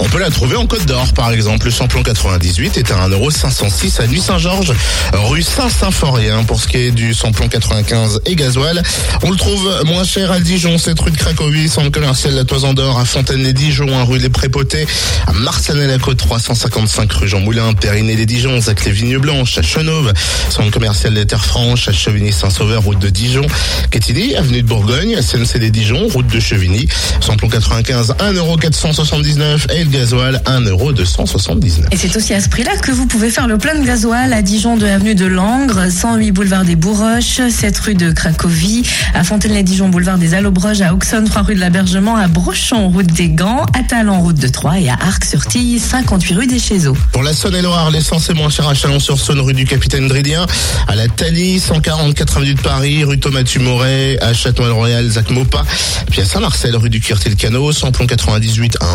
On peut la trouver en Côte d'Or, par exemple. Le samplon 98 est à 1,506€ à Nuit-Saint-Georges, rue Saint-Symphorien. Pour ce qui est du samplon 95 et gasoil, on le trouve moins cher à Dijon, cette rue de Cracovie, centre commercial La Toison d'Or, à Fontaine-les-Dijon, à rue Les Prépotés, à Marsanel-la-Côte, 355 rue Jean Moulin, Périné-les-Dijon, Zac les Vignes Blanches, à Chenauve, centre commercial des Terres Franches, à Chevigny-Saint-Sauveur, route de Dijon, Quetigny, avenue de Bourgogne, SNC des Dijon, route de Chevigny, samplon 95, 1,479€ et le gasoil, 1,279€. Et c'est aussi à ce prix-là que vous pouvez faire le plein de gasoil à Dijon de avenue de Langres, 108 boulevard des Bourroches, 7 rue de Cracovie, à Fontaine-les-Dijon boulevard des Allobroges, à Auxonne 3 rue de l'Abergement, à Brochon route des Gants, à Talent route de Troyes et à Arc-sur-Tille 58 rue des Chézeaux. Pour la Saône-et-Loire, l'essence est moins chère à Chalon-sur-Saône, rue du Capitaine Dridien, à la Thalie, 140 90 de Paris, rue Thomas Moret, à Château-Royal, Zac Mopa, puis à Saint-Marcel, rue du Cuirtel-Cano, samplon 98 à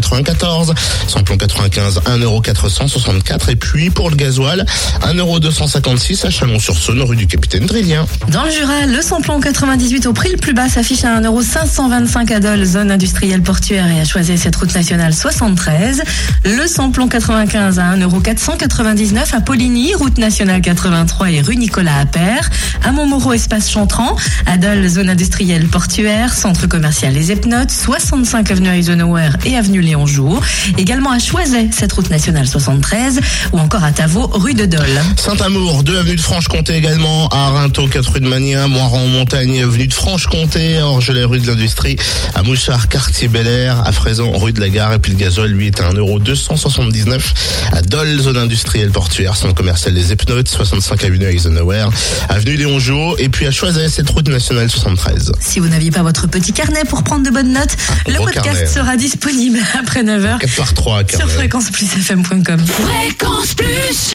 1,494€, samplon 95 1,464€ et puis pour le gasoil, 1,256€ à Chalon-sur-Saône, rue du Capitaine Dridien. Dans le Jura, le samplon 98 au prix le plus bas s'affiche à 1,525€ à Dole, zone industrielle portuaire et à choisir cette route nationale 73. Le samplon 95 à 1,499€ à Poligny, route nationale 83 et rue Nicolas Appert. À Montmoreau, espace Chantran. À Dole, zone industrielle portuaire, centre commercial Les Epnotes, 65 avenue Eisenhower et avenue Léon Jour. Également à Choiset, cette route nationale 73 ou encore à Tavaux, rue de Dole. Saint-Amour, 2 avenue de Franche-Comté également, à Rinto, 4 rue de Magnin, Moiran, Montagne, avenue de Franche-Comté, Orgelet, rue de l'Industrie, à Mouchard, quartier Bel Air, à Fraison, rue de la Gare, et puis le gazole, lui, est à 1,279€ à Dole, zone industrielle portuaire, centre commercial Les Epnotes, 65 avenue Eisenhower, avenue Léon Jour, et puis à Choiset, cette route nationale 73. Si vous n'aviez pas votre petit carnet pour prendre de bonnes notes, le gros podcast carnet. sera disponible après 9h 4 par 3, sur fréquenceplusfm.com. Fréquence Plus